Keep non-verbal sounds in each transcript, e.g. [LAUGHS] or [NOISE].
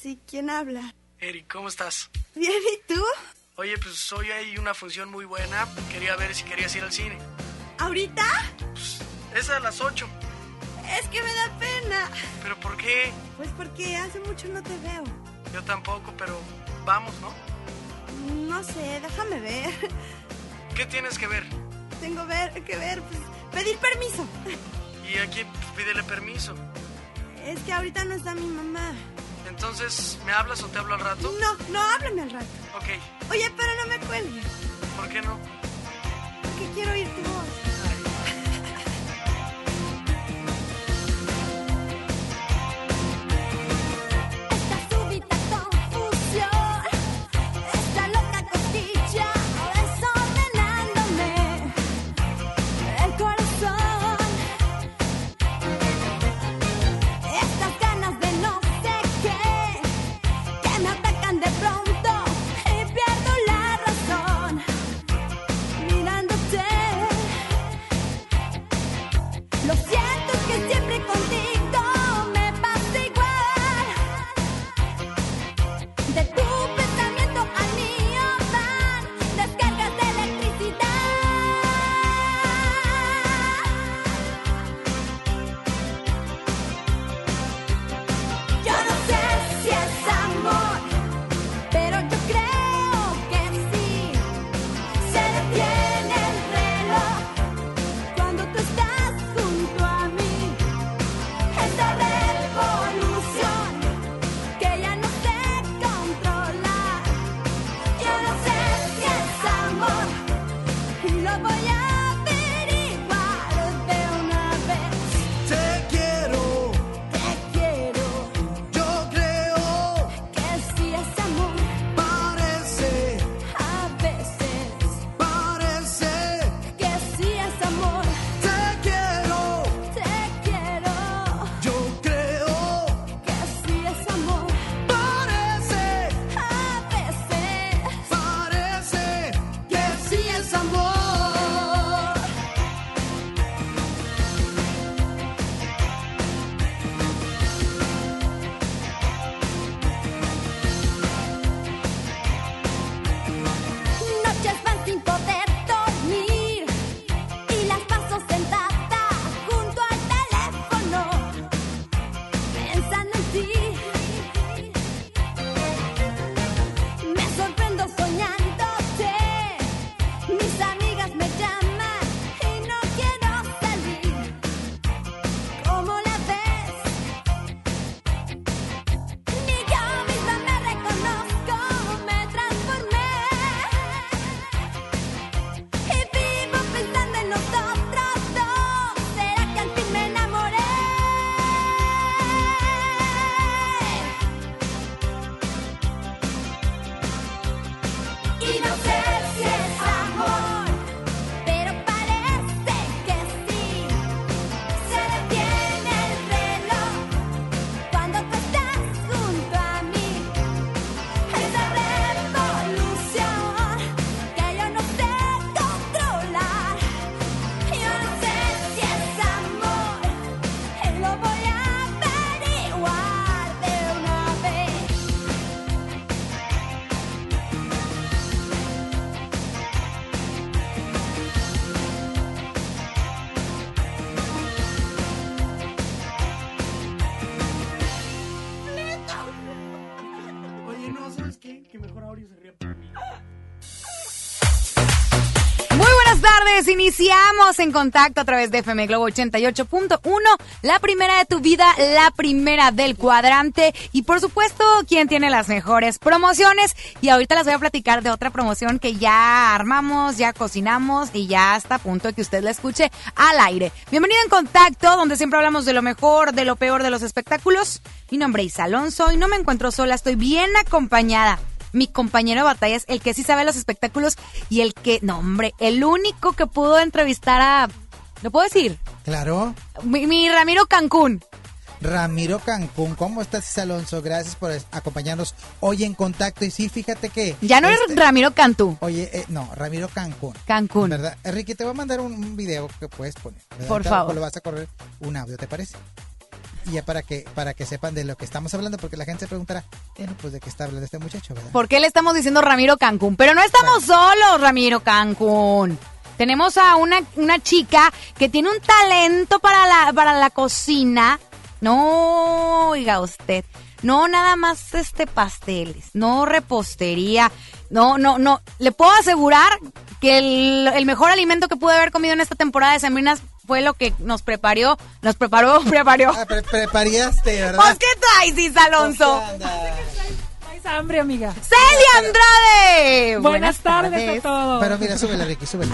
Sí, ¿quién habla? Eric, ¿cómo estás? Bien, ¿y tú? Oye, pues hoy hay una función muy buena. Quería ver si querías ir al cine. ¿Ahorita? Es a las 8. Es que me da pena. ¿Pero por qué? Pues porque hace mucho no te veo. Yo tampoco, pero vamos, ¿no? No sé, déjame ver. [LAUGHS] ¿Qué tienes que ver? Tengo ver, que ver, pues, pedir permiso. Y aquí pues, pídele permiso. Es que ahorita no está mi mamá. Entonces, ¿me hablas o te hablo al rato? No, no, háblame al rato. Ok, Oye, pero no me cuelgues, ¿por qué no? porque quiero oír tu voz. Iniciamos en contacto a través de FM Globo 88.1, la primera de tu vida, la primera del cuadrante y por supuesto, quien tiene las mejores promociones. Y ahorita les voy a platicar de otra promoción que ya armamos, ya cocinamos y ya está a punto de que usted la escuche al aire. Bienvenido en contacto, donde siempre hablamos de lo mejor, de lo peor de los espectáculos. Mi nombre es Alonso y no me encuentro sola, estoy bien acompañada mi compañero de batalla es el que sí sabe los espectáculos y el que, no hombre, el único que pudo entrevistar a, ¿lo puedo decir? Claro. Mi, mi Ramiro Cancún. Ramiro Cancún, ¿cómo estás, Alonso? Gracias por acompañarnos hoy en contacto. Y sí, fíjate que. Ya no este, es Ramiro Cantú, Oye, eh, no, Ramiro Cancún. Cancún. ¿Verdad? Enrique, te voy a mandar un, un video que puedes poner. ¿verdad? Por favor. Lo vas a correr un audio, ¿te parece? Y ya para que, para que sepan de lo que estamos hablando, porque la gente se preguntará, bueno, pues de qué está hablando este muchacho, ¿verdad? ¿Por qué le estamos diciendo Ramiro Cancún? Pero no estamos solos, Ramiro Cancún. Tenemos a una, una chica que tiene un talento para la, para la cocina. No, oiga usted. No nada más este pasteles, no repostería, no, no, no. Le puedo asegurar que el, el mejor alimento que pude haber comido en esta temporada de Sembrinas fue lo que nos preparó, nos preparó, [LAUGHS] preparó. Ah, pre- preparaste, ¿verdad? ¿Vos qué traes, Isa Alonso? Traes hambre, amiga. ¡Celia Andrade! Buenas, tardes, a todos. Pero mira, súbele, Ricky, súbele.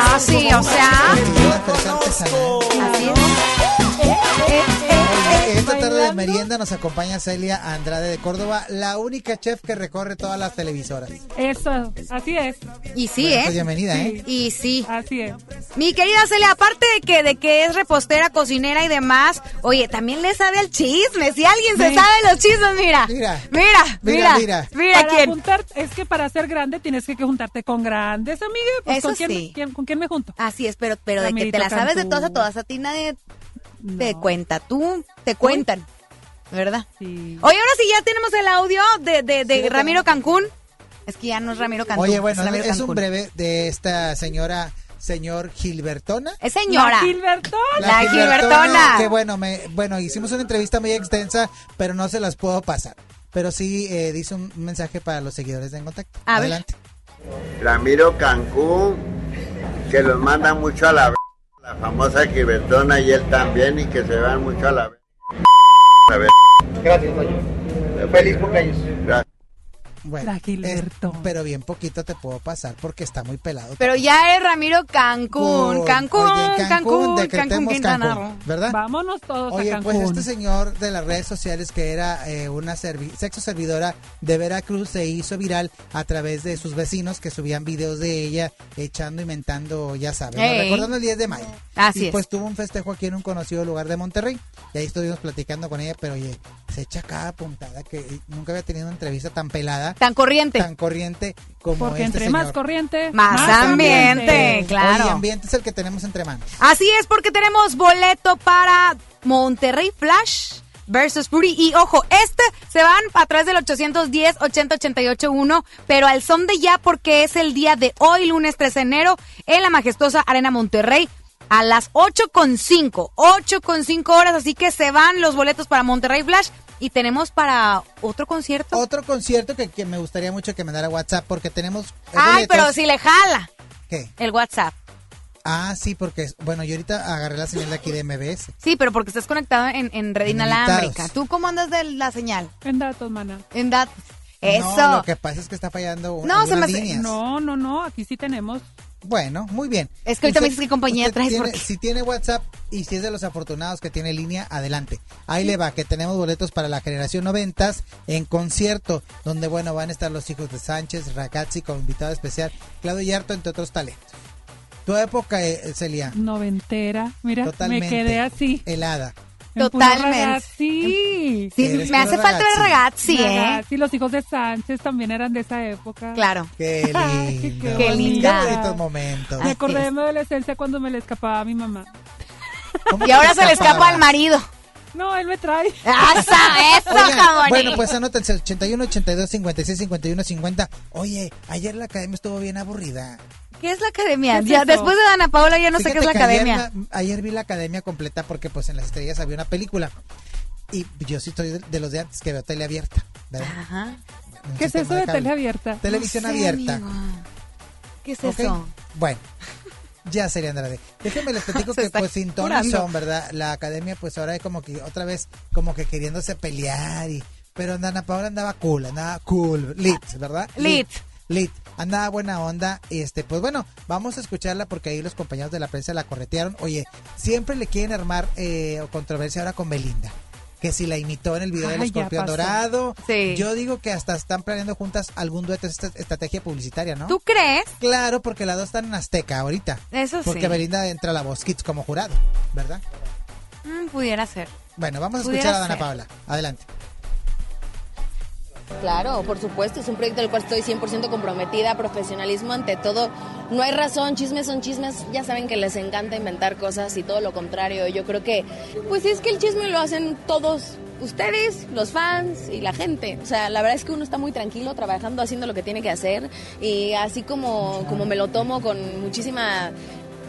Ah, sí, o sea. Así es. Esta tarde de merienda nos acompaña Celia Andrade de Córdoba, la única chef que recorre todas las televisoras. Eso, así es. Y sí, Bueno, pues ¿eh? bienvenida, ¿eh? Y sí. Así es. Mi querida Celia, aparte de que, de que es repostera, cocinera y demás, oye, también le sabe al chisme. Si alguien se Sí. sabe los chismes, mira. Mira. Mira, Mira, mira. mira. Mira, para quién. juntar, es que para ser grande tienes que juntarte con grandes, amiga. Pues, Eso ¿con quién, sí. quién- ¿Con quién me junto? Así es, pero, pero de que te la sabes de todas a todas, a ti nadie te cuenta. Tú te cuentan, ¿verdad? Sí. Oye, ahora sí ya tenemos el audio de, de, de Sí, lo Ramiro. Cancún. Es que ya no es Ramiro Cancún. Oye, bueno, es un breve de esta señora, señor Gilbertona. Es señora. La Gilbertona. La Gilbertona. Que bueno, me, bueno, hicimos una entrevista muy extensa, pero no se las puedo pasar. Pero sí eh, dice un mensaje para los seguidores de En Contacto. A ver. Adelante. Ramiro Cancún, que los manda mucho a la la famosa Gilbertona y él también, y que se van mucho a la v- a ver. Gracias, Toño. Feliz cumpleaños. Gracias. Bueno, es- pero bien poquito te puedo pasar porque está muy pelado. Pero ya es Ramiro Cancún. Con- Cancún, oye, Cancún, Cancún, Cancún, decretemos Quintana Cancún. ¿verdad? Vámonos todos Oye, a pues Cancún. este señor de las redes sociales que era eh, una servi- sexo servidora de Veracruz se hizo viral a través de sus vecinos que subían videos de ella echando y mentando, ya saben, recordando el 10 de mayo. Así y pues es. tuvo un festejo aquí en un conocido lugar de Monterrey. Y ahí estuvimos platicando con ella, pero oye, se echa cada puntada que nunca había tenido una entrevista tan pelada, Tan corriente. tan corriente como Porque este entre señor. más corriente, Más ambiente, claro. Oye, ambiente es el que tenemos entre manos. Así es, porque tenemos boleto para Monterrey Flash versus Fury. Y ojo, este se van a través del 810 80 88 1, pero al son de ya porque es el día de hoy, lunes 13 de enero, en la majestuosa Arena Monterrey. A las 8.5, 8.5 horas, así que se van los boletos para Monterrey Flash y tenemos para otro concierto. Otro concierto que, que me gustaría mucho que me dara WhatsApp porque tenemos... Ay, boletos. pero si le jala ¿Qué? el WhatsApp. Ah, sí, porque, bueno, yo ahorita agarré la señal de aquí de MBS. Sí, pero porque estás conectado en, en red En inalámbrica. ¿Tú cómo andas de la señal? En datos, mana. En datos. Eso. No, lo que pasa es que está fallando un- No, se algunas me hace- líneas. No, no, no. Aquí sí tenemos. Bueno, muy bien. Es que ahorita me dices qué compañía traes, tiene- porque- Si tiene WhatsApp y si es de los afortunados que tiene línea, adelante. Ahí le va, que tenemos boletos para la generación noventas en concierto, donde, bueno, van a estar los hijos de Sánchez, Ragazzi como invitado especial, Claudio Yarto, entre otros talentos. Tu época, eh, Celia, Noventera. Mira, totalmente me quedé así. helada. Totalmente. ragazzi. Sí, Eres me hace falta ver ragazzi. ¿eh? Ragazzi, los hijos de Sánchez también eran de esa época. Claro. Qué [LAUGHS] Ay, lindo. qué Qué linda. Qué bonitos momentos. Me acordé de mi adolescencia cuando me le escapaba a mi mamá. ¿Cómo Y ahora se le escapa al marido. No, él me trae. ¡Asa! ¡Eso, Oigan, bueno, pues anótense 81, 82, 56, 51, 50. Oye, ayer la academia estuvo bien aburrida. ¿Qué es la academia? ¿Qué es Ya, después de Dana Paola ya no sé qué es la ayer academia. Ayer, vi la academia completa porque pues en las estrellas había una película. Y yo sí estoy de, de los de antes que veo tele abierta. ¿verdad? Ajá. Un ¿Qué es eso de cable. tele abierta? Televisión No sé, abierta. amigo. ¿Qué es eso? Bueno, ya sería Andrade. Déjenme les platico [LAUGHS] que pues sin ton curando. son, ¿verdad? La academia pues ahora es como que otra vez como que queriéndose pelear y pero Dana Paola andaba cool, andaba cool, lit, ¿verdad? Lit. Lit. Andaba buena onda este pues bueno, vamos a escucharla porque ahí los compañeros de la prensa la corretearon. Oye, siempre le quieren armar eh, o controversia ahora con Belinda. Que si la imitó en el video del Ay, escorpión dorado. Sí. Yo digo que hasta están planeando juntas algún dueto, esta estrategia publicitaria, ¿no? ¿Tú crees? Claro, porque las dos están en Azteca ahorita. Eso sí. Porque Belinda entra a la voz Kids como jurado, ¿verdad? Mm, pudiera ser. Bueno, vamos a escuchar a Dana ser. Paola. Adelante. Claro, por supuesto, es un proyecto del cual estoy 100% comprometida, profesionalismo ante todo. No hay razón, chismes son chismes, ya saben que les encanta inventar cosas y todo lo contrario. Yo creo que, pues es que el chisme lo hacen todos ustedes, los fans y la gente. O sea, la verdad es que uno está muy tranquilo trabajando, haciendo lo que tiene que hacer y así como, como me lo tomo con muchísima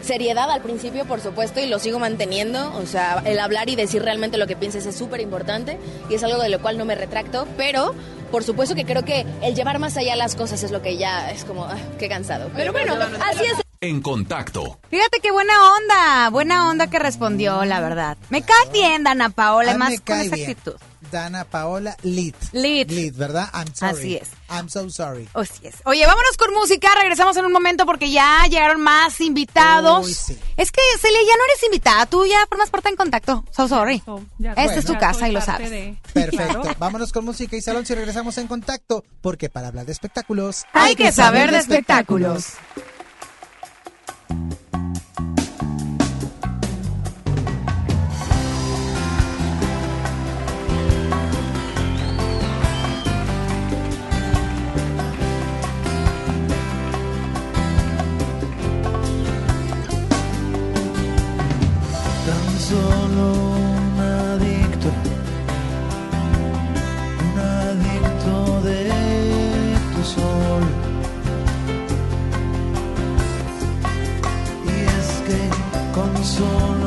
seriedad al principio, por supuesto, y lo sigo manteniendo. O sea, el hablar y decir realmente lo que pienses es súper importante y es algo de lo cual no me retracto, pero por supuesto que creo que el llevar más allá las cosas es lo que ya es como, ah, qué cansado. Pero bueno, así es. En contacto. Fíjate qué buena onda, buena onda que respondió, la verdad. Me cae bien, Dana Paola, más con esa bien. actitud. Dana Paola Lit. Lit. Lit, ¿verdad? I'm sorry. Así es. I'm so sorry. Así es. Oye, vámonos con música, regresamos en un momento porque ya llegaron más invitados. Uy, sí. Es que, Celia, ya no eres invitada, tú ya formas parte en contacto. So sorry. ya Esta es tu casa y lo sabes. de- Perfecto. Claro. Vámonos con música y salón si regresamos en contacto. Porque para hablar de espectáculos. Hay que saber de espectáculos. Con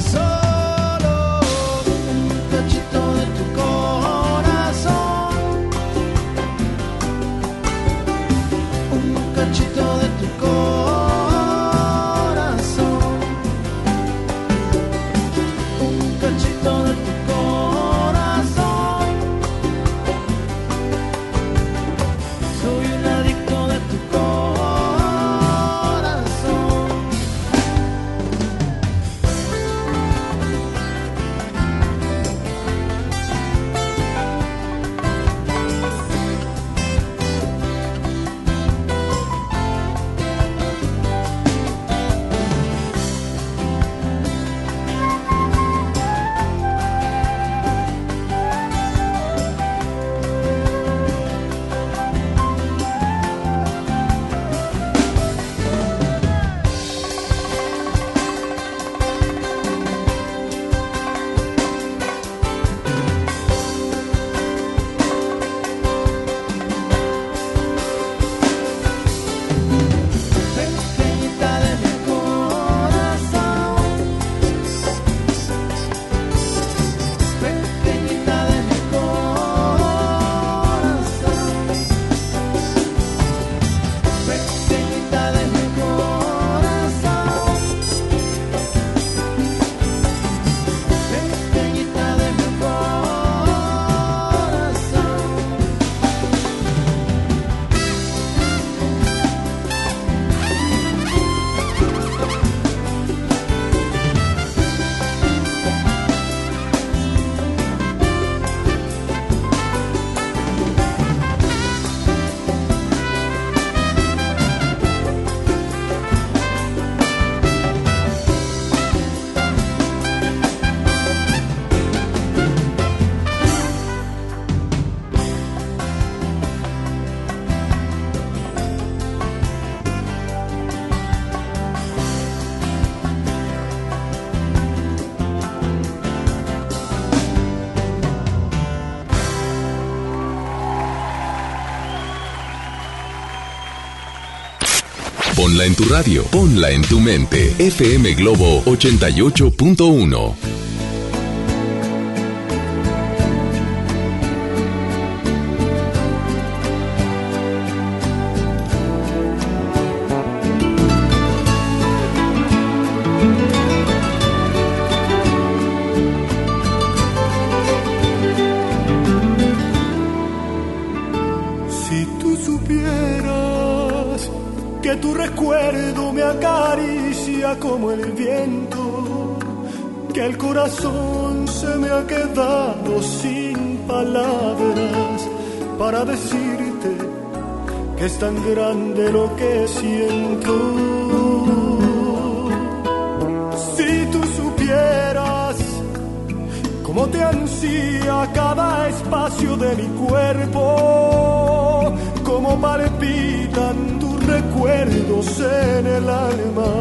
Tan Ponla en tu radio, ponla en tu mente. FM Globo 88.1. lo que siento. Si tú supieras cómo te ansía cada espacio de mi cuerpo, cómo palpitan tus recuerdos en el alma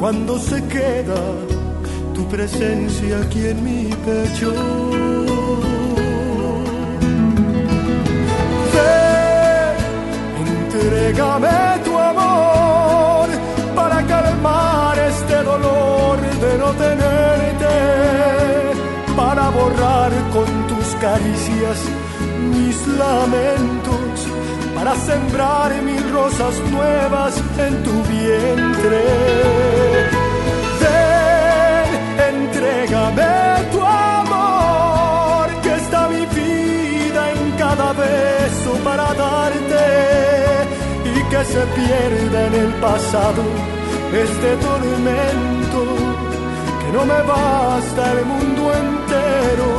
cuando se queda tu presencia aquí en mi pecho. Entrégame tu amor para calmar este dolor de no tenerte para borrar con tus caricias mis lamentos, para sembrar mil rosas nuevas en tu vientre. Ven, entrégame tu amor, que está mi vida en cada beso para darte que se pierda en el pasado este tormento que no me basta el mundo entero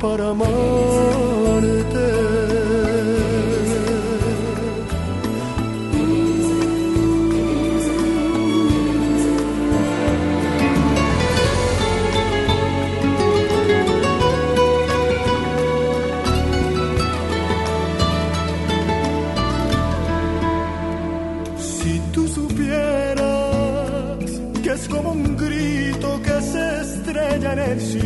para amarte.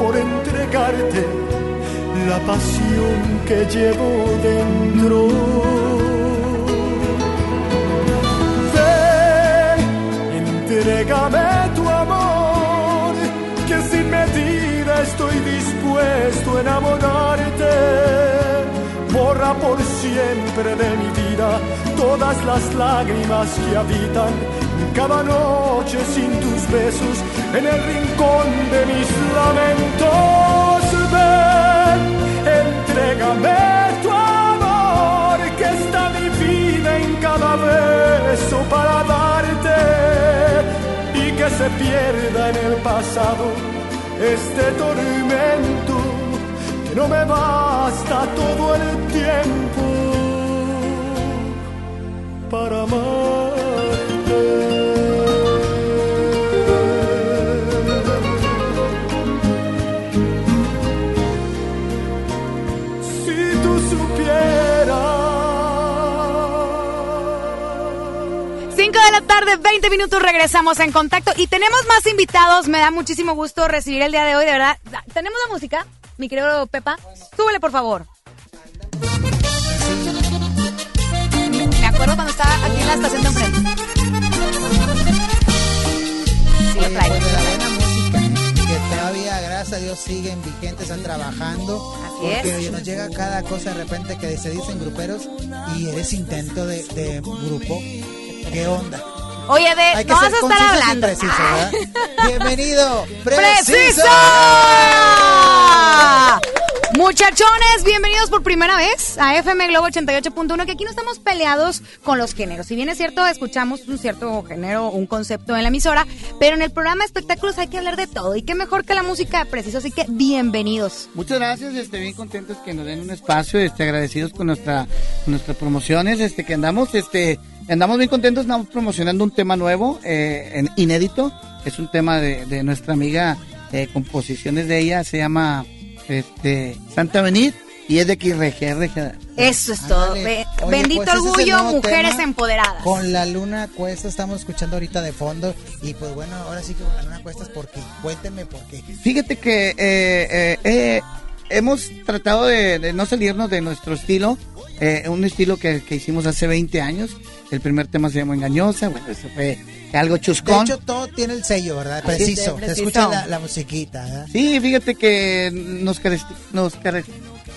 por entregarte la pasión que llevo dentro. Ven, entrégame tu amor, que sin medida estoy dispuesto a enamorarte. Borra por siempre de mi vida todas las lágrimas que habitan cada noche sin tus besos en el rincón de mis lamentos. Ven, entrégame tu amor, que está mi vida en cada beso para darte y que se pierda en el pasado este tormento que no me basta todo el tiempo para amarte. Tarde, 20 minutos, regresamos en contacto y tenemos más invitados. Me da muchísimo gusto recibir el día de hoy, de verdad. ¿Tenemos la música? Mi querido Pepa, súbele por favor. Me acuerdo cuando estaba aquí en la estación de enfrente. Sí, lo traigo. Que todavía, gracias a Dios, siguen vigentes, están trabajando. Así porque es. oye, nos llega cada cosa de repente que se dicen gruperos y eres intento de, de grupo. ¿Qué onda? Oye, de, Hay que no ser vas a estar y hablando. Bienvenido, [LAUGHS] ¡Preciso! Muchachones, bienvenidos por primera vez a FM Globo 88.1, que aquí no estamos peleados con los géneros. Si bien es cierto, escuchamos un cierto género, un concepto en la emisora, pero en el programa de espectáculos hay que hablar de todo. Y qué mejor que la música de preciso, así que bienvenidos. Muchas gracias, este, bien contentos que nos den un espacio, este, agradecidos con nuestra, con nuestras promociones, este, que andamos, este, andamos bien contentos, estamos promocionando un tema nuevo, eh, en, inédito, es un tema de, de nuestra amiga, eh, composiciones de ella, se llama, este, Santa Benit, y es de aquí, regia, regia. Eso es todo. Oye, Bendito pues el orgullo, mujeres empoderadas. Con la luna cuesta estamos escuchando ahorita de fondo y pues bueno, ahora sí que con la luna cuesta es porque cuéntenme por qué. Fíjate que eh, eh, eh, hemos tratado de, de no salirnos de nuestro estilo, eh, un estilo que, que hicimos hace 20 años. El primer tema se llamó Engañosa, bueno, eso fue algo De chuscón. hecho todo tiene el sello, ¿verdad? Preciso. Se escucha la, la musiquita, ¿verdad? Sí, fíjate que nos, nos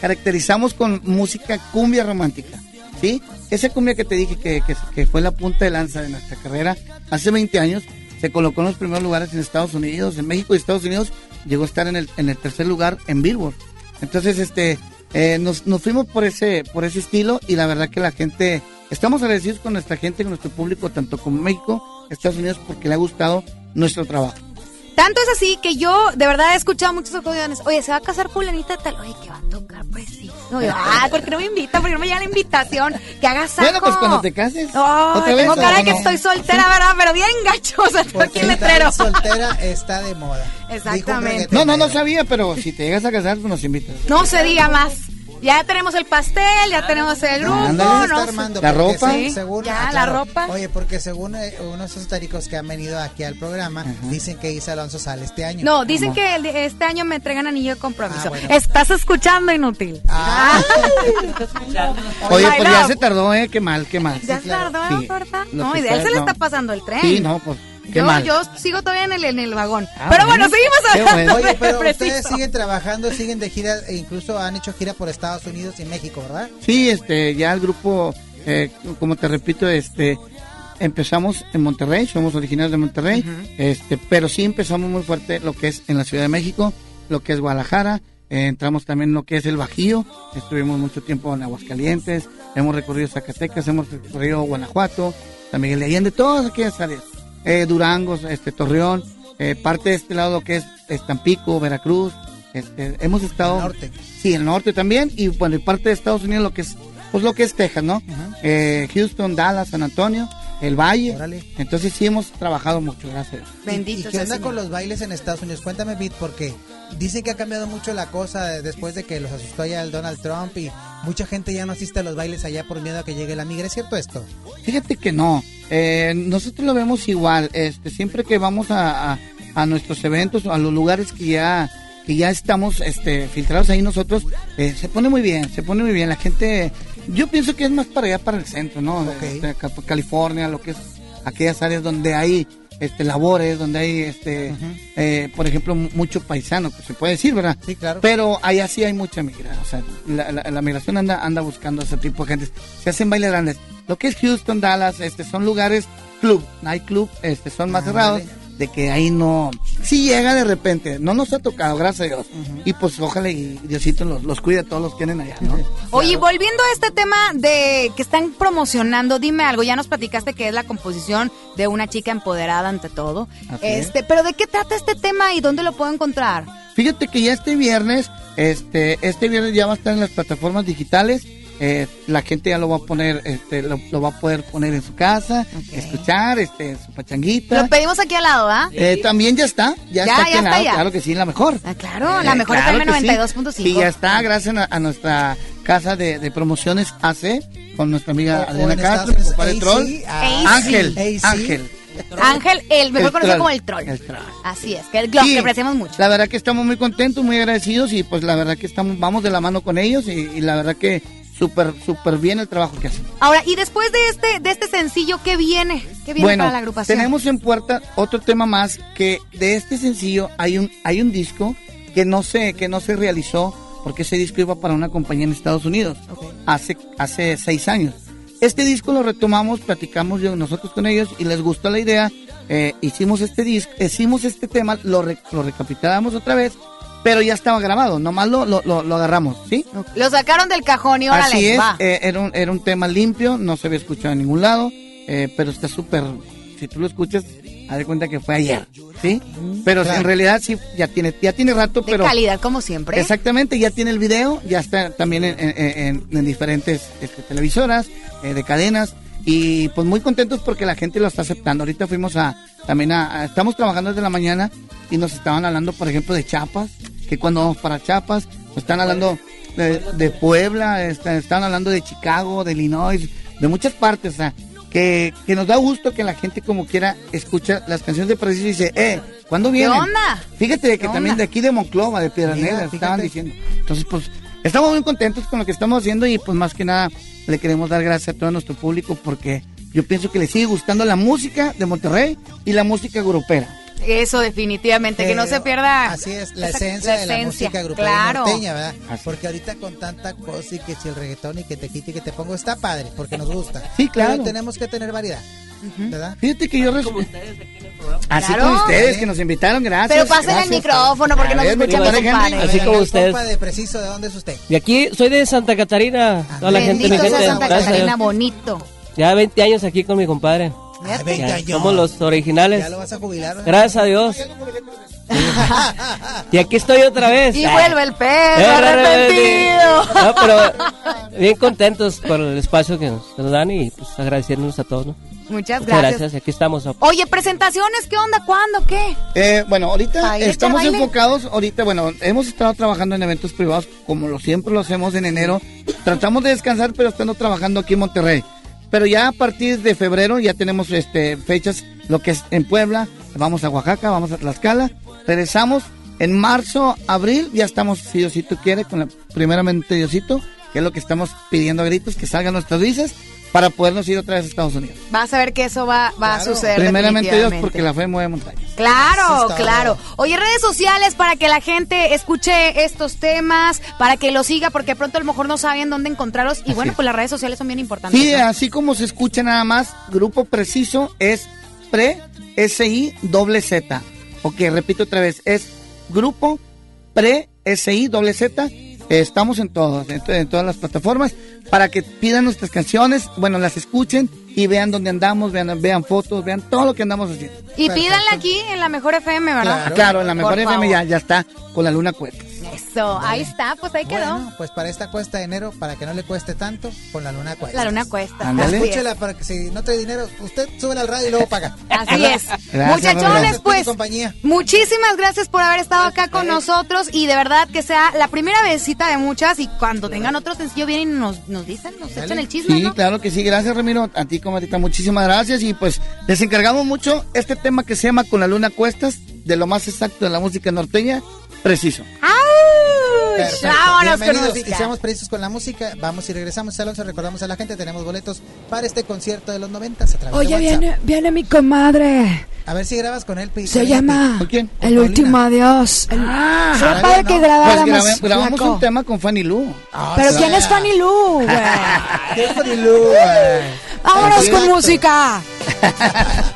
caracterizamos con música cumbia romántica, ¿sí? Esa cumbia que te dije que, que, que fue la punta de lanza de nuestra carrera hace 20 años, se colocó en los primeros lugares en Estados Unidos, en México y Estados Unidos, llegó a estar en el, en el tercer lugar en Billboard. Entonces, este, eh, nos, nos fuimos por ese, por ese estilo y la verdad que la gente, estamos agradecidos con nuestra gente, con nuestro público, tanto como México, Estados Unidos, porque le ha gustado nuestro trabajo. Tanto es así que yo de verdad he escuchado muchas ocasiones. Oye, se va a casar fulanita tal. Oye, que va a tocar preciso. Yo, ah, ¿por qué no me invita? ¿Por qué no me llega la invitación? Que haga saco. Bueno, pues cuando te cases. Ay, ¿Otra vez? tengo cara de que no. estoy soltera, ¿verdad? Pero bien gachosa. Aquí [LAUGHS] el letrero. soltera está de moda. Exactamente. No, no, no sabía, pero si te llegas a casar, pues nos invitas. No se diga más. Ya tenemos el pastel, ya tenemos el grupo. Ándale. no está sé. armando. La porque ropa. se- según- Ya, ah, la ropa. Oye, porque según eh, unos esotéricos que han venido aquí al programa, dicen que Isa Alonso sale este año. No, dicen que el- este año me entregan anillo de compromiso. Ah, bueno. Estás escuchando, inútil. Ah. [LAUGHS] Oye, My pues ya se tardó, ¿eh? Qué mal, qué mal. Ya tardó, Sí. No, y de él se le no. está pasando el tren. Sí, no, pues, qué yo, mal. yo sigo todavía en el, en el vagón. Ah, pero bueno, bueno. seguimos hablando. bueno. Oye, [LAUGHS] pero de ustedes siguen trabajando, siguen de gira, e incluso han hecho gira por Estados Unidos y México, ¿verdad? Sí, este, ya el grupo, eh, como te repito, este, empezamos en Monterrey, somos originarios de Monterrey, este, pero sí empezamos muy fuerte lo que es en la Ciudad de México, lo que es Guadalajara, eh, entramos también en lo que es el Bajío, estuvimos mucho tiempo en Aguascalientes, hemos recorrido Zacatecas, hemos recorrido Guanajuato, San Miguel de Allende, todas aquellas áreas, eh, Durango, este, Torreón, eh, parte de este lado lo que es, es Tampico, Veracruz, este, hemos estado... El norte. Sí, el norte también, y bueno, y parte de Estados Unidos lo que es, pues lo que es Texas, ¿no? Eh, Houston, Dallas, San Antonio, el Valle. Órale. Entonces sí hemos trabajado mucho, gracias. Bendito ¿Y qué onda con los bailes en Estados Unidos? Cuéntame, Bit, porque dicen que ha cambiado mucho la cosa después de que los asustó ya el Donald Trump y mucha gente ya no asiste a los bailes allá por miedo a que llegue la migra. ¿Es cierto esto? Fíjate que no, eh, nosotros lo vemos igual, este, siempre que vamos a, a, a nuestros eventos, a los lugares que ya que ya estamos este, filtrados ahí nosotros, eh, se pone muy bien, se pone muy bien. La gente, yo pienso que es más para allá, para el centro, ¿no? Este, California, lo que es aquellas áreas donde hay este labores, donde hay, este, eh, por ejemplo, mu- mucho paisano, que se puede decir, ¿verdad? Sí, claro. Pero allá sí hay mucha migración, o sea, la, la- la migración anda, anda buscando a ese tipo de gente. Se hacen bailes grandes. Lo que es Houston, Dallas, este, son lugares club, night club, este, son más Ah, cerrados, vale. De que ahí no, sí llega de repente, no nos ha tocado, gracias a Dios. Y pues ojalá y Diosito los, los cuide a todos los que tienen allá, ¿no? [LAUGHS] Oye, volviendo a este tema de que están promocionando, dime algo, ya nos platicaste que es la composición de una chica empoderada ante todo. Así es. Este, pero ¿de qué trata este tema y dónde lo puedo encontrar? Fíjate que ya este viernes, este, este viernes ya va a estar en las plataformas digitales. Eh, la gente ya lo va a poner, este, lo, lo va a poder poner en su casa, escuchar, este, su pachanguita. Lo pedimos aquí al lado, ¿ah? Eh, también ya está, ya, Ya, está ya aquí al lado, claro que sí, la mejor. Ah, claro, la mejor claro FM que sí. 92.5. Sí, ya está, gracias a, a nuestra casa de, de promociones AC, con nuestra amiga Adriana Castro, mi compadre Troll. AC, AC. Ángel, AC. Ángel. Ángel, el mejor El conocido troll. como el troll. El troll. Así es, que lo Sí, que apreciamos mucho. La verdad que estamos muy contentos, muy agradecidos y pues la verdad que estamos, vamos de la mano con ellos y, y la verdad que súper, súper bien el trabajo que hacen. Ahora, y después de este, de este sencillo, ¿qué viene? ¿Qué viene Bueno, para la agrupación? tenemos en puerta otro tema más que de este sencillo hay un, hay un disco que no se, que no se realizó porque ese disco iba para una compañía en Estados Unidos hace, hace seis años. Este disco lo retomamos, platicamos yo- nosotros con ellos y les gustó la idea. eh, hicimos este disco, hicimos este tema, lo, re- lo recapitulamos otra vez pero ya estaba grabado, nomás lo, lo, lo, agarramos, ¿sí? Lo sacaron del cajón y órale, Así es, va. eh, era, un, era un tema limpio, no se había escuchado en ningún lado, eh, pero está súper, si tú lo escuchas, haz de cuenta que fue ayer, ¿sí? Pero claro. en realidad sí, ya tiene, ya tiene rato, de pero... calidad, como siempre. Exactamente, ya tiene el video, ya está también en, en- en- en diferentes este, televisoras, eh, de cadenas, y pues muy contentos porque la gente lo está aceptando. Ahorita fuimos a, también a, a- estamos trabajando desde la mañana y nos estaban hablando, por ejemplo, de Chiapas, que cuando vamos para Chiapas, nos están hablando de, de Puebla, está- están hablando de Chicago, de Illinois, de muchas partes, o sea, que, que nos da gusto que la gente como quiera escucha las canciones de Preciso y dice, eh, ¿cuándo ¿Qué vienen? onda? Fíjate de que ¿Qué también onda? de aquí de Monclova, de Piedras Mira, Negras, estaban diciendo. Entonces, pues, estamos muy contentos con lo que estamos haciendo y pues más que nada le queremos dar gracias a todo nuestro público porque yo pienso que le sigue gustando la música de Monterrey y la música grupera. Eso definitivamente, que no se pierda. Así es, la esa- esencia de la esencia, música grupera Claro. norteña, ¿verdad? Porque ahorita con tanta cosa y que si el reggaetón y que te quite y que te pongo, está padre, porque nos gusta. Sí, claro. Pero tenemos que tener variedad, ¿verdad? Fíjate que yo res- Así Claro. como ustedes que nos invitaron, gracias. Pero pasen el gracias. micrófono porque nos escuchan. Así como El ustedes. de preciso, ¿de dónde es usted? Y aquí soy de Santa Catarina. Toda la gente, mi gente. Santa Catarina, bonito. Ya 20 años aquí con mi compadre. Ay, 20 Ya, años. Somos los originales. Ya lo vas a jubilar. Gracias a Dios. y aquí estoy otra vez. Y vuelve el perro Eh, arrepentido. No, pero bien contentos por el espacio que nos, dan y pues agradeciéndonos a todos, ¿no? Muchas Muchas gracias. gracias. Aquí estamos. Oye, presentaciones, ¿qué onda? ¿Cuándo? ¿Qué? Eh, bueno, ahorita Baile, estamos baile. enfocados, ahorita, bueno, hemos estado trabajando en eventos privados como lo siempre lo hacemos en enero. Tratamos de descansar, pero estando trabajando aquí en Monterrey. Pero ya a partir de febrero ya tenemos este fechas, lo que es en Puebla, vamos a Oaxaca, vamos a Tlaxcala, regresamos en marzo, abril, ya estamos, si Diosito quiere, con la primeramente Diosito, que es lo que estamos pidiendo a gritos, que salgan nuestras visas para podernos ir otra vez a Estados Unidos. Vas a ver que eso va, va a suceder. Primeramente Dios, porque la fe mueve montañas. Claro, claro. Oye, redes sociales para que la gente escuche estos temas, para que los siga, porque pronto a lo mejor no saben dónde encontrarlos. Y Así bueno, es. pues las redes sociales son bien importantes. Sí, ¿no? así como se escucha nada más, Grupo Preciso es pre SI doble Z. Ok, repito otra vez, es Grupo pre SI doble Z. Estamos en todos, en, en todas las plataformas, para que pidan nuestras canciones, bueno, las escuchen y vean dónde andamos, vean, vean fotos, vean todo lo que andamos haciendo. Y pídanla aquí en la mejor FM, ¿verdad? Ah, Claro, en la mejor Por FM ya, ya está con la luna cuesta. Eso, ahí está, pues ahí quedó. Bueno, pues para esta cuesta de enero, para que no le cueste tanto, con la luna cuesta. La luna cuesta. Ándale. Escúchela para que si no trae dinero, usted sube al radio y luego paga. [LAUGHS] Así es. Gracias, Muchachones, pues, compañía. muchísimas gracias por haber estado acá con nosotros y de verdad que sea la primera visita de muchas y cuando tengan otro sencillo vienen y nos, nos dicen, nos echan el chisme, Sí, ¿no? claro que sí. Gracias, Ramiro. A ti, comadita, muchísimas gracias. Y pues les encargamos mucho este tema que se llama Con la Luna Cuestas, de lo más exacto de la música norteña, preciso. Perfecto. Vámonos con Bienvenidos música. y seamos precisos con la música. Vamos y regresamos. Alonso, recordamos a la gente, tenemos boletos para este concierto de los noventas a través Oye, de viene, viene mi comadre. A ver si grabas con él. Se con llama Pi. quién? El último adiós. El... Ah, padre no. que Pues grabáramos. grabé- grabamos flaco. un tema con Fanny Lu. Ah, Pero sí. ¿quién es Fanny Lu, güey? [LAUGHS] ¿Qué es Fanny Lu, güey? Vámonos con música. [LAUGHS]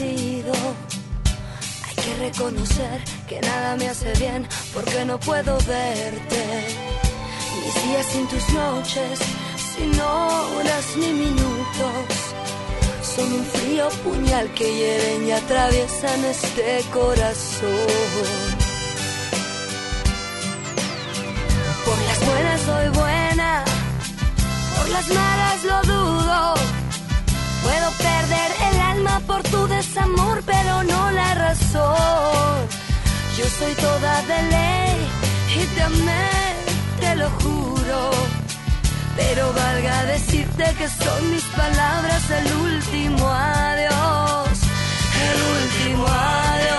Hay que reconocer que nada me hace bien porque no puedo verte. Mis días sin tus noches, sin horas ni minutos, son un frío puñal que hieren y atraviesan este corazón. Por las buenas soy buena, por las malas lo dudo. Puedo perder el por tu desamor, pero no la razón. Yo soy toda de ley y te amé, te lo juro. Pero valga decirte que son mis palabras el último adiós, el último adiós.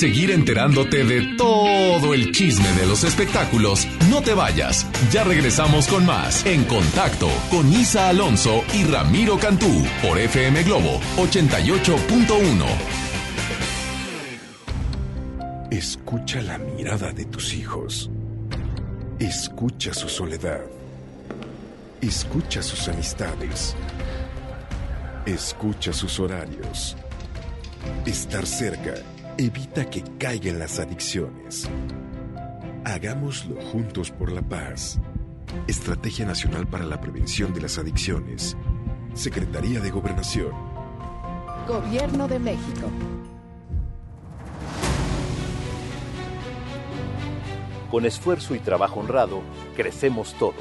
Seguir enterándote de todo el chisme de los espectáculos, no te vayas. Ya regresamos con más En Contacto con Isa Alonso y Ramiro Cantú por FM Globo 88.1. Escucha la mirada de tus hijos. Escucha su soledad. Escucha sus amistades. Escucha sus horarios. Estar cerca evita que caigan las adicciones. Hagámoslo juntos por la paz. Estrategia Nacional para la Prevención de las Adicciones. Secretaría de Gobernación. Gobierno de México. Con esfuerzo y trabajo honrado, crecemos todos.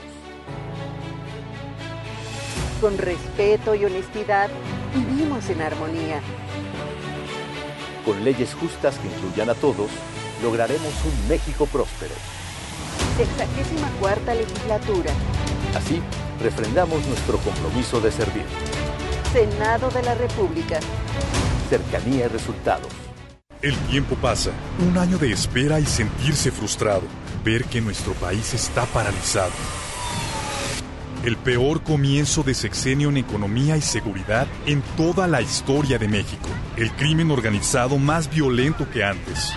Con respeto y honestidad, vivimos en armonía. Con leyes justas que incluyan a todos, lograremos un México próspero. Sexagésima cuarta legislatura. Así, refrendamos nuestro compromiso de servir. Senado de la República. Cercanía y resultados. El tiempo pasa, un año de espera y sentirse frustrado, ver que nuestro país está paralizado. El peor comienzo de sexenio en economía y seguridad en toda la historia de México. El crimen organizado más violento que antes.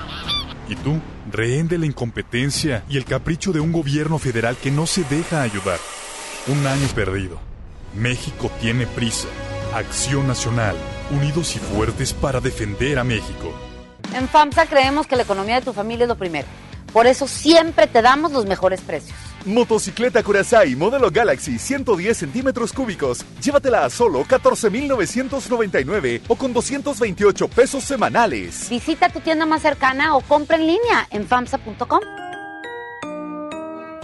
Y tú, rehén de la incompetencia y el capricho de un gobierno federal que no se deja ayudar. Un año perdido. México tiene prisa. Acción Nacional. Unidos y fuertes para defender a México. En FAMSA creemos que la economía de tu familia es lo primero. Por eso siempre te damos los mejores precios. Motocicleta Curaçao modelo Galaxy 110 centímetros cúbicos. Llévatela a solo 14,999 o con 228 pesos semanales. Visita tu tienda más cercana o compra en línea en FAMSA.com.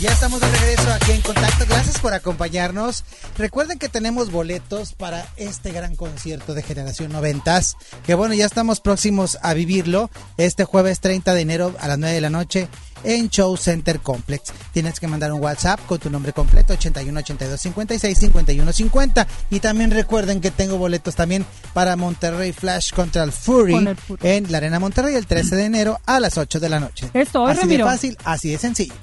Ya estamos de regreso aquí en contacto. Gracias por acompañarnos. Recuerden que tenemos boletos para este gran concierto de Generación Noventas. Que bueno, ya estamos próximos a vivirlo este jueves 30 de enero a las 9 de la noche en Show Center Complex. Tienes que mandar un WhatsApp con tu nombre completo 81 82 56 51 50 y también recuerden que tengo boletos también para Monterrey Flash contra el Fury, Con el Fury. en la Arena Monterrey el 13 de enero a las 8 de la noche. Esto es, así de fácil, así de sencillo.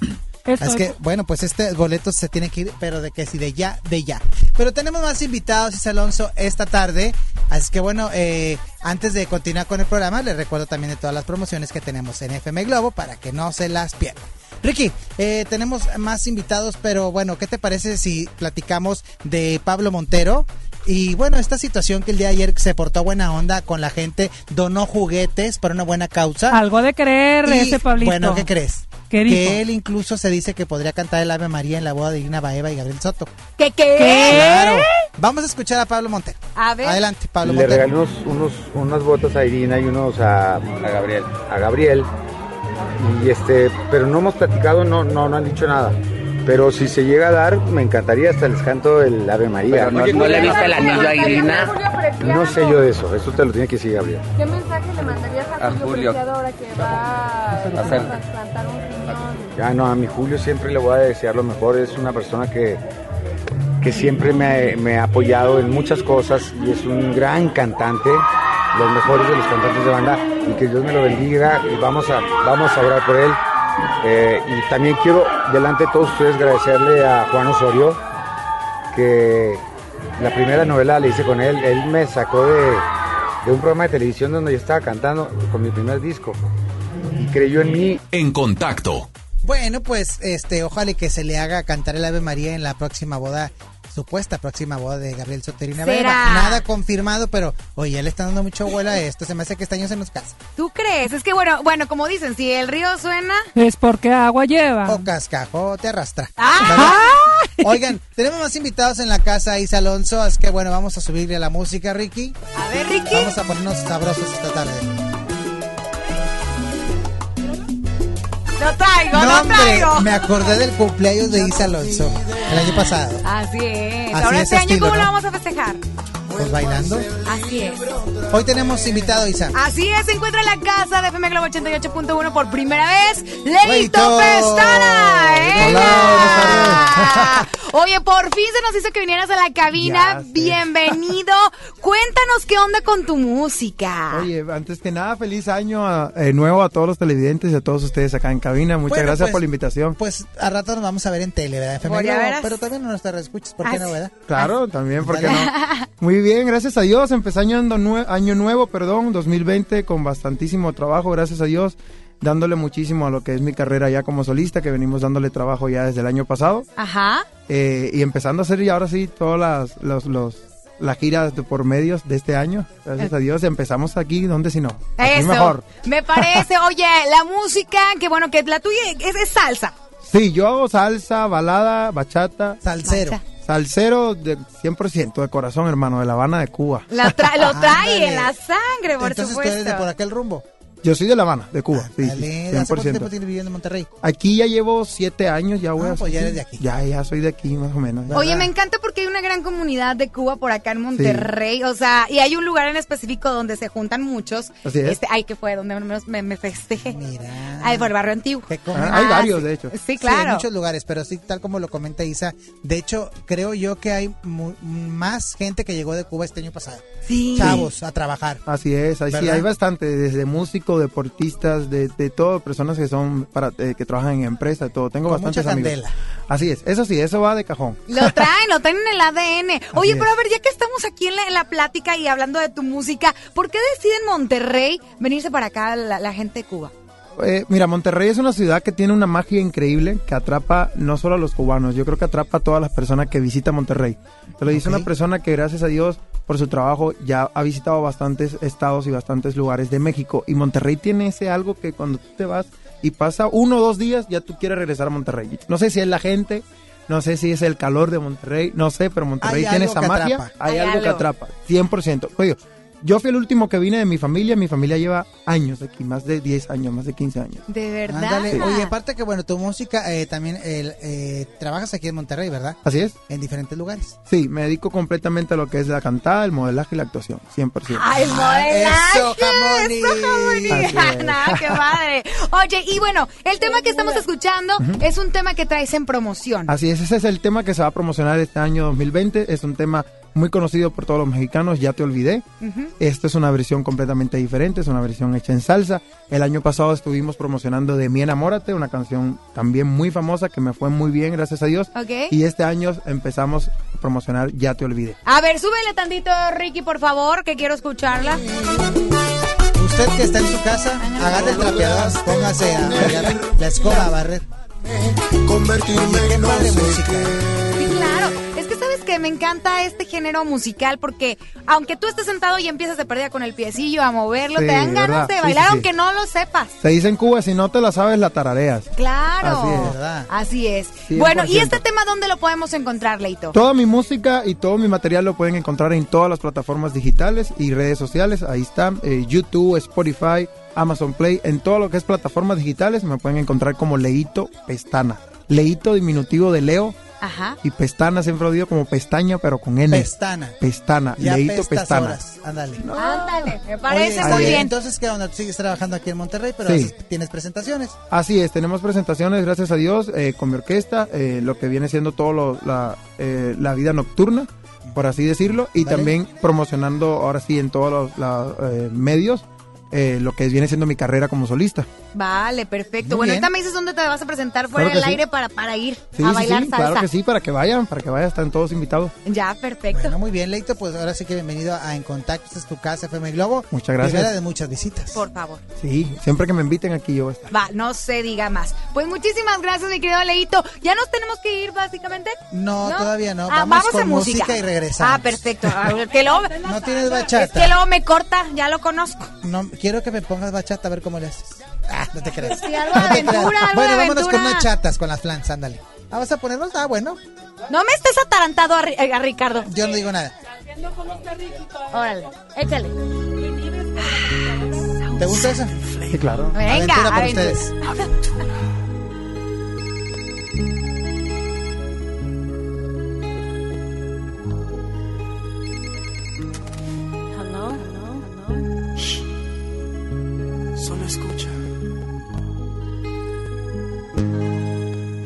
Es. que, bueno, pues este boleto se tiene que ir, pero de que si de ya, de ya. Pero tenemos más invitados, Isa Alonso, esta tarde. Así que bueno, eh, antes de continuar con el programa, les recuerdo también de todas las promociones que tenemos en FM Globo para que no se las pierdan. Ricky, eh, tenemos más invitados, pero bueno, ¿qué te parece si platicamos de Pablo Montero? Y bueno, esta situación que el día de ayer se portó buena onda con la gente, donó juguetes para una buena causa. Algo de creer Y, ese Pablito. Bueno, ¿qué crees? ¿Qué dijo? que él incluso se dice que podría cantar el Ave María en la boda de Irina Baeva y Gabriel Soto. ¿Qué qué? Claro. Vamos a escuchar a Pablo Montero. A ver. Adelante, Pablo Le Montero. regalé unos, unos, unas botas a Irina y unos a, a Gabriel. A Gabriel. Y este, pero no hemos platicado, no, no, no han dicho nada. Pero si se llega a dar, me encantaría, hasta les canto el Ave María. Pero no- no le viste el anillo a Irina. No sé yo de eso, eso te lo tiene que decir Gabriel. ¿Qué mensaje le mandarías a, A Julio, Julio. Ahora que va a Hacer- trasplantar un Ya no, a mi Julio siempre le voy a desear lo mejor. Es una persona que, que siempre me ha apoyado en muchas cosas y es un gran cantante, los mejores de los cantantes de banda. Y que Dios me lo bendiga y vamos a, vamos a orar por él. Eh, y también quiero, delante de todos ustedes, agradecerle a Juan Osorio que la primera novela la hice con él. Él me sacó de, de un programa de televisión donde yo estaba cantando con mi primer disco y creyó en mí. En contacto. Bueno, pues este, ojalá que se le haga cantar el Ave María en la próxima boda, supuesta próxima boda de Gabriel Soterina ¿Será? Baeva. Nada confirmado, pero oye, le está dando mucho vuelo a esto. Se me hace que este año se nos casa. ¿Tú crees? Es que bueno, bueno, como dicen, si el río suena, Es porque agua lleva. O cascajo te arrastra. ¡Ah! [LAUGHS] Oigan, tenemos más invitados en la casa, Isa Alonso, así que bueno, vamos a subirle la música, Ricky. A ver, Ricky. Vamos a ponernos sabrosos esta tarde. No traigo, no, No, hombre, traigo. me acordé del cumpleaños de Isa Alonso el año pasado. Así es. Así Ahora es este año, ¿cómo ¿no? lo vamos a festejar? Pues bailando. Así es. Hoy tenemos invitado, Isa. Así es, se encuentra en la casa de FM Globo 88.1 por primera vez, Leito. Pestana. Hola, Oye, por fin se nos hizo que vinieras a la cabina. Ya. Bienvenido. Cuéntanos qué onda con tu música. Oye, antes que nada, feliz año a- eh, nuevo a todos los televidentes y a todos ustedes acá en cabina. Muchas Bueno, gracias pues, por la invitación. Pues a rato nos vamos a ver en tele, ¿verdad? FM Globo, pero también no nos escuchas, ¿por qué no, verdad? Claro, también, ¿por qué no? Muy bien, gracias a Dios. Empecé año, nue- año nuevo, perdón, 2020, con bastantísimo trabajo, gracias a Dios, dándole muchísimo a lo que es mi carrera ya como solista, que venimos dándole trabajo ya desde el año pasado. Ajá. Eh, y empezando a hacer ya ahora sí todas las, los, los, las giras de por medios de este año. Gracias a Dios, empezamos aquí, ¿dónde si no? Aquí Eso. mejor. Me parece. Oye, la música, que bueno, que la tuya es, es salsa. Sí, yo hago salsa, balada, bachata. Salsero. Salsero de 100% de corazón, hermano, de La Habana de Cuba. La tra- lo [LAUGHS] trae en la sangre, por Entonces tú supuesto. eres de por aquel rumbo. Yo soy de La Habana, de Cuba, sí, sí, Dale, ¿hace cuánto tiempo 100%. tienes viviendo en Monterrey? Aquí ya llevo siete años, ya voy Ah, a... pues ya eres de aquí. Ya, ya soy de aquí, más o menos. Oye, me encanta porque hay una gran comunidad de Cuba por acá en Monterrey, o sea, y hay un lugar en específico donde se juntan muchos. Así es. Este, ay, que fue donde menos me, me festejé. Mira. Ay, por el barrio antiguo. Ah, hay varios, de hecho. Sí, Sí, claro. hay muchos lugares, pero sí, tal como lo comenta Isa. De hecho, creo yo que hay mu- más gente que llegó de Cuba este año pasado. Sí. Chavos a trabajar. Así es, ahí sí, ¿Verdad? hay bastante, desde músicos, deportistas, de, de todo, personas que son para eh, que trabajan en empresas, todo. Tengo Con bastantes mucha amigos. candela. Así es, eso sí, eso va de cajón. Lo [LAUGHS] traen, lo traen en el ADN. Oye, pero a ver, ya que estamos aquí en la, en la plática y hablando de tu música, ¿por qué deciden Monterrey venirse para acá la, la gente de Cuba? Eh, mira, Monterrey es una ciudad que tiene una magia increíble que atrapa no solo a los cubanos, yo creo que atrapa a todas las personas que visitan Monterrey. Te lo dice una persona que gracias a Dios por su trabajo ya ha visitado bastantes estados y bastantes lugares de México y Monterrey tiene ese algo que cuando tú te vas y pasa uno o dos días ya tú quieres regresar a Monterrey. No sé si es la gente, no sé si es el calor de Monterrey, no sé, pero Monterrey Hay tiene algo esa que magia, atrapa. hay, Hay algo que atrapa, 100%. Oye, yo fui el último que vine de mi familia, mi familia lleva años aquí, más de 10 años, más de 15 años. De verdad. Sí. Oye, aparte que bueno, tu música eh, también eh, trabajas aquí en Monterrey, ¿verdad? Así es. En diferentes lugares. Sí, me dedico completamente a lo que es la cantada, el modelaje y la actuación, 100%. ¡Ay, el modelaje! eso, Jamoni. ¡Eso, Jamoni! Así es. [LAUGHS] Nada, qué padre. Oye, y bueno, el tema que estamos escuchando es un tema que traes en promoción. Así es, ese es el tema que se va a promocionar este año 2020. Es un tema muy conocido por todos los mexicanos, Ya te olvidé. Esta es una versión completamente diferente, es una versión hecha en salsa. El año pasado estuvimos promocionando De mi enamórate, una canción también muy famosa que me fue muy bien, gracias a Dios. Ok. Y este año empezamos a promocionar Ya te olvidé. A ver, súbele tantito, Ricky, por favor, que quiero escucharla. Usted que está en su casa, agarre el trapeador, póngase a la escoba a barrer. Convertirme en no sé música. Sí, claro. Que, ¿sabes que me encanta este género musical porque aunque tú estés sentado y empiezas de perdida con el piecillo a moverlo, Sí, te dan ganas ¿verdad? de bailar sí, sí. aunque no lo sepas. Se dice en Cuba, si no te la sabes, la tarareas. Claro. Así es. Así es. 100%. Bueno, ¿y este tema dónde lo podemos encontrar, Leito? Toda mi música y todo mi material lo pueden encontrar en todas las plataformas digitales y redes sociales. Ahí están, eh, YouTube, Spotify, Amazon Play. En todo lo que es plataformas digitales me pueden encontrar como Leito Pestana. Leito diminutivo de Leo Ajá. y Pestana siempre lo digo como pestaña, pero con N. Pestana. Pestana. Ya Leito Pestana. horas. Ándale. Ándale, me parece Oye, muy este, bien. Entonces, ¿qué onda? Tú sigues trabajando aquí en Monterrey, pero Sí. haces- tienes presentaciones. Así es, tenemos presentaciones, gracias a Dios, eh, con mi orquesta, eh, lo que viene siendo todo lo- la, eh, la vida nocturna, por así decirlo, y Vale. también promocionando ahora sí en todos los eh, medios eh, lo que viene siendo mi carrera como solista. Vale, perfecto. Muy bueno, bien. ahorita me dices dónde te vas a presentar fuera Claro del sí. aire para, para ir Sí, a sí, bailar sí, salsa. claro que sí, para que vayan, para que vayan, están todos invitados. Ya, perfecto. Bueno, muy bien, Leito, pues ahora sí que bienvenido a En Contacto. Esta es tu casa, FM Globo. Muchas gracias. Primera de muchas visitas. Por favor. Sí, siempre que me inviten aquí yo voy a estar. Va, no se diga más. Pues muchísimas gracias, mi querido Leito. ¿Ya nos tenemos que ir, básicamente? No, todavía no. Ah, Vamos vamos, con a música. música y regresamos. Ah, perfecto. Que luego, [LAUGHS] No tienes es bachata. que luego me corta, ya lo conozco. No, quiero que me pongas bachata a ver cómo le haces. Ah, no te creas. Sí, algo de No te aventura, creas. algo Bueno, vámonos con unas chatas, con las flans, ándale. Ah, ¿Vas a ponernos? Ah, bueno. No me estés atarantado a, a Ricardo. Yo no digo nada. Órale, échale. ¿Te gusta eso? Sí, claro. Venga, Aventura para aventura. ustedes. Solo escucha.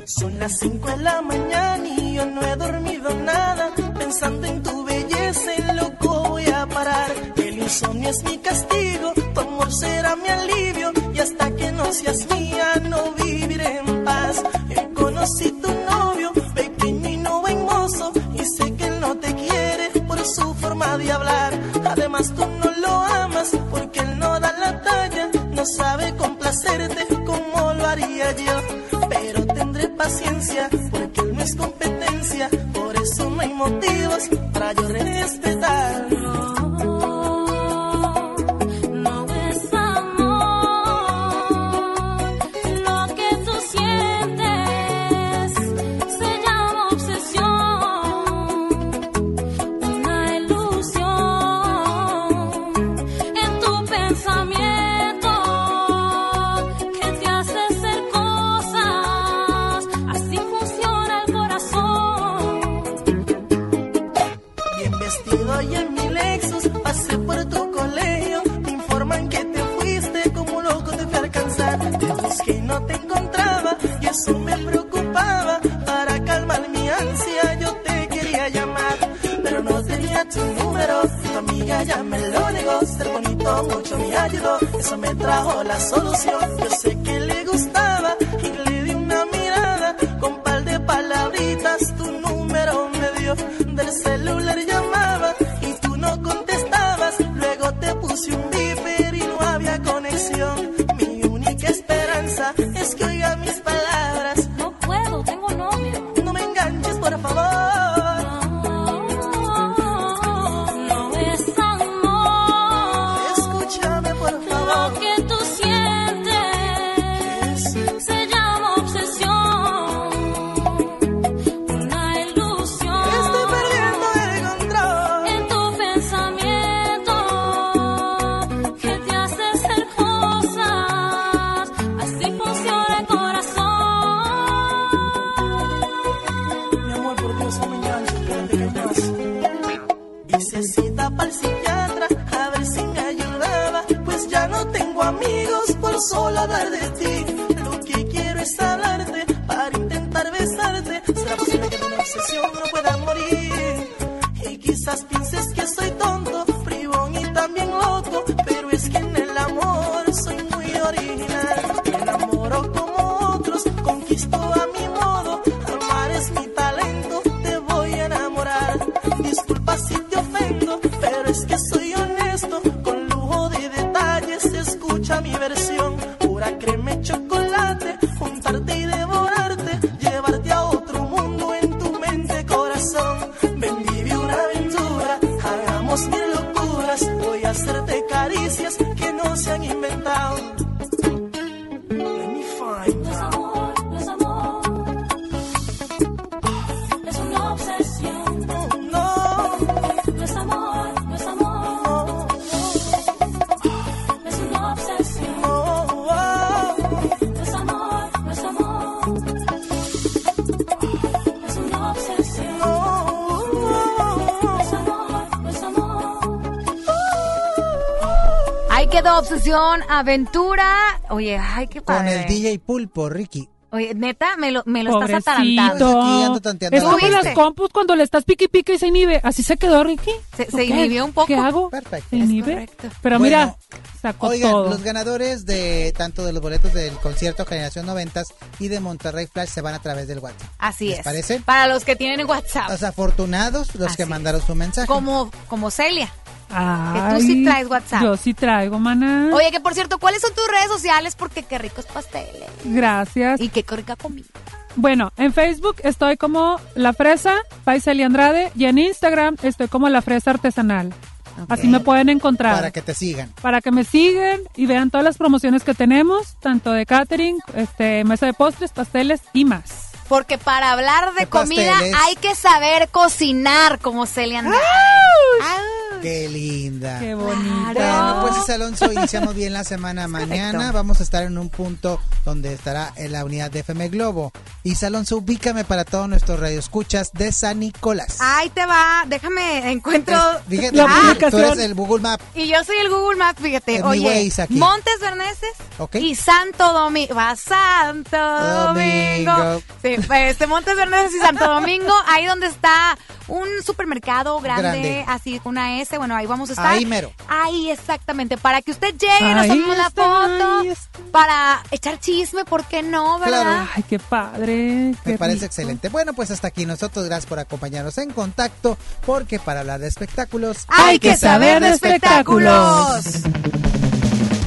Son las 5 de la mañana y yo no he dormido nada. Pensando en tu belleza, loco voy a parar. El insomnio es mi castigo, tu amor será mi alivio. Y hasta que no seas mía, no viviré en paz. Eh, conocí tu novio, pequeño y no buen mozo. Y sé que él no te quiere por su forma de hablar. Además, tú no lo amas porque él no da la talla. No sabe complacerte como lo haría yo. Pero tendré paciencia porque él no es competencia. Por eso no hay motivos para yo respetar. Ya no tengo amigos por solo hablar de ti. Lo que quiero es hablarte aventura. Oye, ay, qué padre. Con el DJ Pulpo, Ricky. Oye, neta, me lo, me lo estás atarantando. Aquí ando tanteando Es como las compus cuando le estás pique y pique y se inhibe. Así se quedó, Ricky. Se, se inhibió un poco. ¿Qué hago? Perfecto. Se inhibe. correcto. Pero Bueno, mira, sacó Oigan, todo. los ganadores de tanto de los boletos del concierto Generación 90 y de Monterrey Flash se van a través del WhatsApp. Así ¿Les es. parece? Para los que tienen WhatsApp. Los afortunados, los que Así mandaron su mensaje. Como, como Celia. Ay, tú sí traes WhatsApp. Yo sí traigo, maná. Oye, que por cierto, ¿cuáles son tus redes sociales? Porque qué ricos pasteles. Gracias. Y qué rica comida. Bueno, en Facebook estoy como La Fresa, Paiseli Andrade, y en Instagram estoy como La Fresa Artesanal. Así me pueden encontrar. Para que te sigan. Para que me sigan y vean todas las promociones que tenemos, tanto de catering, este, mesa de postres, pasteles y más. Porque para hablar de ¿Qué comida pasteles? hay que saber cocinar como Celia Andrade. Qué linda. Qué bonito. Bueno, pues es Alonso, iniciamos bien la semana mañana. Vamos a estar en un punto donde estará en la unidad de FM Globo. Isa Alonso, ubícame para todos nuestros radioescuchas de San Nicolás. Ahí te va, déjame, encuentro... [LAUGHS] Fíjate, La tú eres el Google Map. Y yo soy el Google Maps, fíjate. Es mi Oye. Montes Berneses Ok. y Santo Domingo. Va Santo Domingo. Domingo. Sí, este Montes Berneses y Santo Domingo, ahí donde está un supermercado grande, Grande. así con una S. Bueno, ahí vamos a estar. Ahí mero. Ahí exactamente, para que usted llegue, nos tomemos la foto, para echar chisme, ¿por qué no, verdad? Claro. Ay, qué padre. Me parece rico. excelente. Bueno, pues hasta aquí nosotros. Gracias por acompañarnos en contacto, porque para hablar de espectáculos Hay que saber de espectáculos.